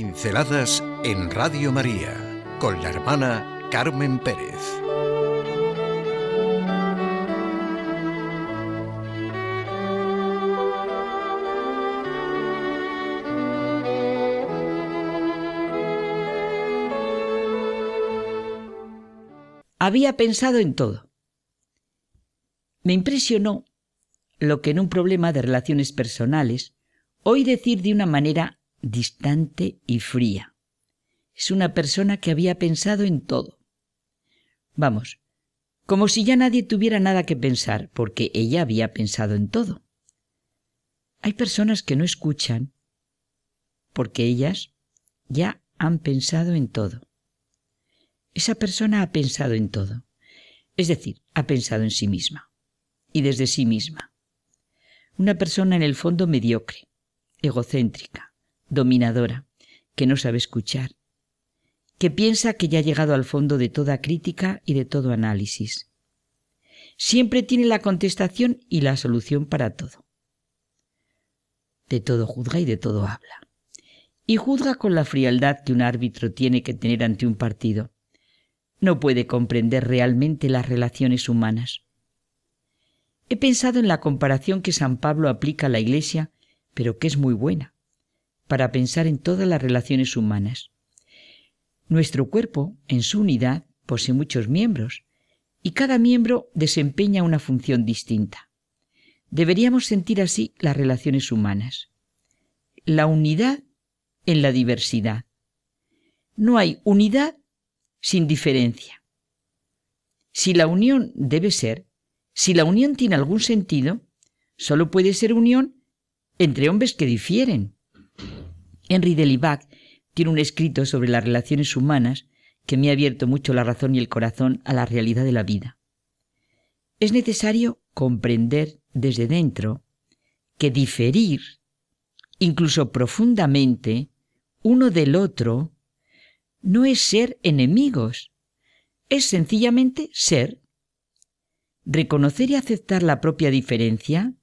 Pinceladas en Radio María con la hermana Carmen Pérez. Había pensado en todo. Me impresionó lo que en un problema de relaciones personales oí decir de una manera distante y fría. Es una persona que había pensado en todo. Vamos, como si ya nadie tuviera nada que pensar, porque ella había pensado en todo. Hay personas que no escuchan porque ellas ya han pensado en todo. Esa persona ha pensado en todo, es decir, ha pensado en sí misma y desde sí misma. Una persona en el fondo mediocre, egocéntrica, dominadora, que no sabe escuchar, que piensa que ya ha llegado al fondo de toda crítica y de todo análisis. Siempre tiene la contestación y la solución para todo. De todo juzga y de todo habla. Y juzga con la frialdad que un árbitro tiene que tener ante un partido. No puede comprender realmente las relaciones humanas. He pensado en la comparación que San Pablo aplica a la Iglesia, pero que es muy buena, para pensar en todas las relaciones humanas. Nuestro cuerpo, en su unidad, posee muchos miembros, y cada miembro desempeña una función distinta. Deberíamos sentir así las relaciones humanas. La unidad en la diversidad. No hay unidad sin diferencia. Si la unión debe ser, si la unión tiene algún sentido, solo puede ser unión entre hombres que difieren. Henry Delibac tiene un escrito sobre las relaciones humanas que me ha abierto mucho la razón y el corazón a la realidad de la vida. Es necesario comprender desde dentro que diferir, incluso profundamente, uno del otro, no es ser enemigos, es sencillamente ser Reconocer y aceptar la propia diferencia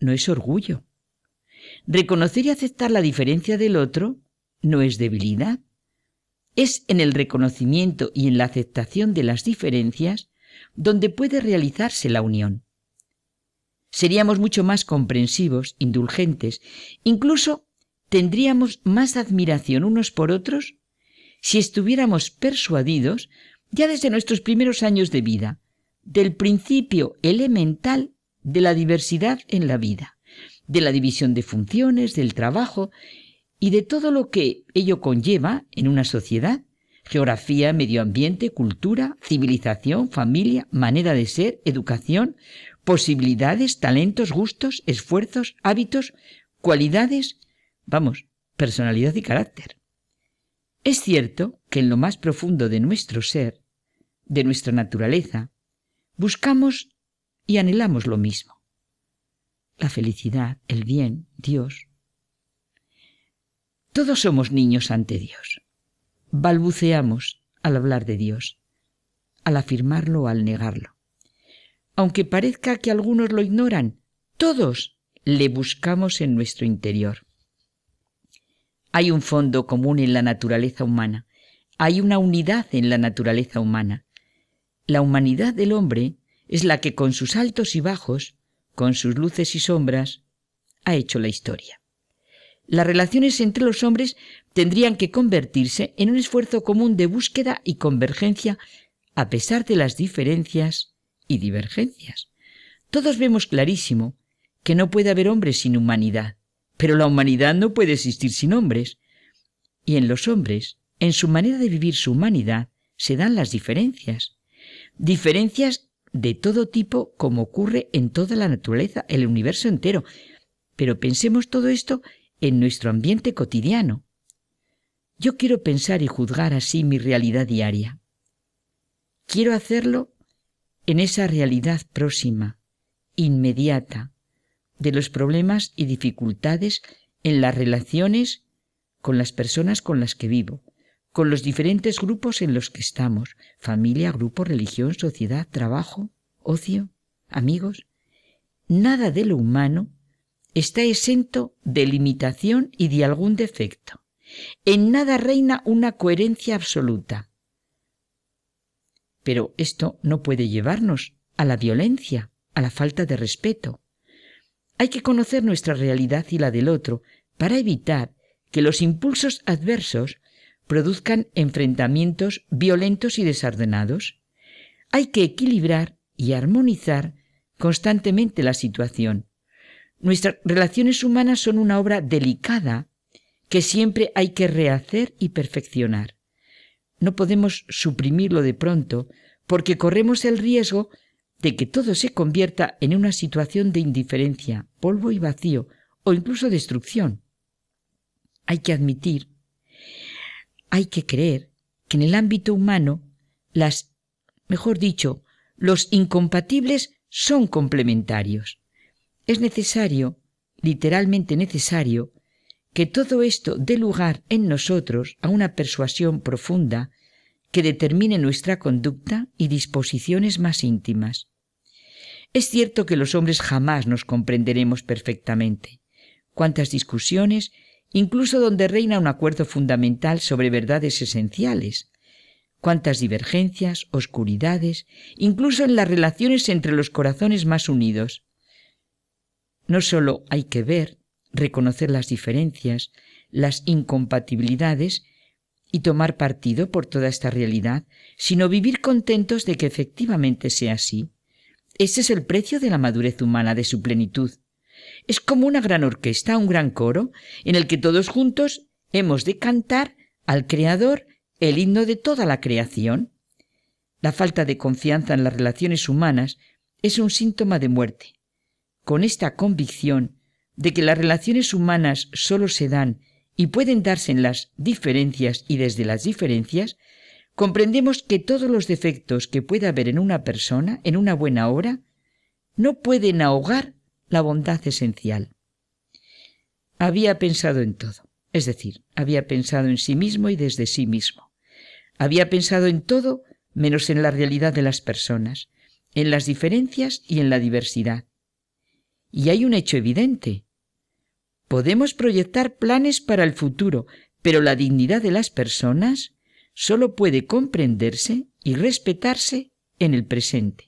no es orgullo. Reconocer y aceptar la diferencia del otro no es debilidad. Es en el reconocimiento y en la aceptación de las diferencias donde puede realizarse la unión. Seríamos mucho más comprensivos, indulgentes, incluso tendríamos más admiración unos por otros si estuviéramos persuadidos, ya desde nuestros primeros años de vida, del principio elemental de la diversidad en la vida, de la división de funciones, del trabajo y de todo lo que ello conlleva en una sociedad, geografía, medio ambiente, cultura, civilización, familia, manera de ser, educación, posibilidades, talentos, gustos, esfuerzos, hábitos, cualidades, vamos, personalidad y carácter. Es cierto que en lo más profundo de nuestro ser, de nuestra naturaleza, buscamos y anhelamos lo mismo. La felicidad, el bien, Dios. Todos somos niños ante Dios. Balbuceamos al hablar de Dios, al afirmarlo o al negarlo. Aunque parezca que algunos lo ignoran, todos le buscamos en nuestro interior. Hay un fondo común en la naturaleza humana, hay una unidad en la naturaleza humana, la humanidad del hombre es la que con sus altos y bajos, con sus luces y sombras, ha hecho la historia. Las relaciones entre los hombres tendrían que convertirse en un esfuerzo común de búsqueda y convergencia a pesar de las diferencias y divergencias. Todos vemos clarísimo que no puede haber hombres sin humanidad, pero la humanidad no puede existir sin hombres. Y en los hombres, en su manera de vivir su humanidad, se dan las diferencias. Diferencias de todo tipo como ocurre en toda la naturaleza, el universo entero. Pero pensemos todo esto en nuestro ambiente cotidiano. Yo quiero pensar y juzgar así mi realidad diaria. Quiero hacerlo en esa realidad próxima, inmediata, de los problemas y dificultades en las relaciones con las personas con las que vivo, con los diferentes grupos en los que estamos, familia, grupo, religión, sociedad, trabajo, ocio, amigos. Nada de lo humano está exento de limitación y de algún defecto. En nada reina una coherencia absoluta. Pero esto no puede llevarnos a la violencia, a la falta de respeto. Hay que conocer nuestra realidad y la del otro para evitar que los impulsos adversos produzcan enfrentamientos violentos y desordenados. Hay que equilibrar y armonizar constantemente la situación. Nuestras relaciones humanas son una obra delicada que siempre hay que rehacer y perfeccionar. No podemos suprimirlo de pronto porque corremos el riesgo de que todo se convierta en una situación de indiferencia, polvo y vacío, o incluso destrucción. Hay que admitir, hay que creer que en el ámbito humano las, mejor dicho, los incompatibles son complementarios. Es necesario, literalmente necesario, que todo esto dé lugar en nosotros a una persuasión profunda que determine nuestra conducta y disposiciones más íntimas. Es cierto que los hombres jamás nos comprenderemos perfectamente. Cuántas discusiones, incluso donde reina un acuerdo fundamental sobre verdades esenciales. Cuántas divergencias, oscuridades, incluso en las relaciones entre los corazones más unidos. No solo hay que ver, reconocer las diferencias, las incompatibilidades, y tomar partido por toda esta realidad, sino vivir contentos de que efectivamente sea así. Ese es el precio de la madurez humana, de su plenitud. Es como una gran orquesta, un gran coro, en el que todos juntos hemos de cantar al Creador el himno de toda la creación. La falta de confianza en las relaciones humanas es un síntoma de muerte. Con esta convicción de que las relaciones humanas sólo se dan y pueden darse en las diferencias y desde las diferencias, comprendemos que todos los defectos que pueda haber en una persona, en una buena obra, no pueden ahogar la bondad esencial. Había pensado en todo, es decir, había pensado en sí mismo y desde sí mismo. Había pensado en todo menos en la realidad de las personas, en las diferencias y en la diversidad. Y hay un hecho evidente. Podemos proyectar planes para el futuro, pero la dignidad de las personas solo puede comprenderse y respetarse en el presente.